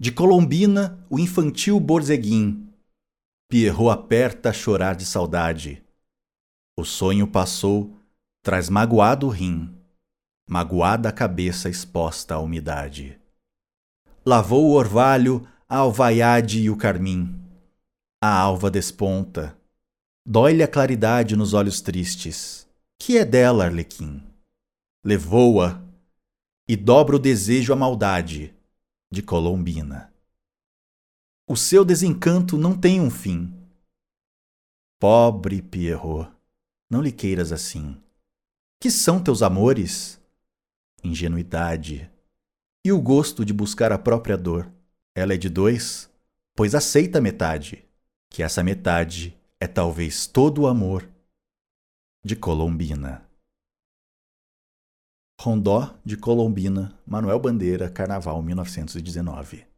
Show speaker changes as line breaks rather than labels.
De Colombina, o infantil Borzeguim. Pierrot aperta a chorar de saudade. O sonho passou, traz magoado o rim, magoada a cabeça exposta à umidade. Lavou o orvalho, a alvaiade e o carmim. A alva desponta. Dói-lhe a claridade nos olhos tristes. Que é dela, Arlequim? Levou-a e dobra o desejo à maldade de Colombina. O seu desencanto não tem um fim. Pobre Pierrot, não lhe queiras assim. Que são teus amores? Ingenuidade e o gosto de buscar a própria dor. Ela é de dois, pois aceita metade, que essa metade é talvez todo o amor de Colombina. Rondó de Colombina, Manuel Bandeira, Carnaval 1919.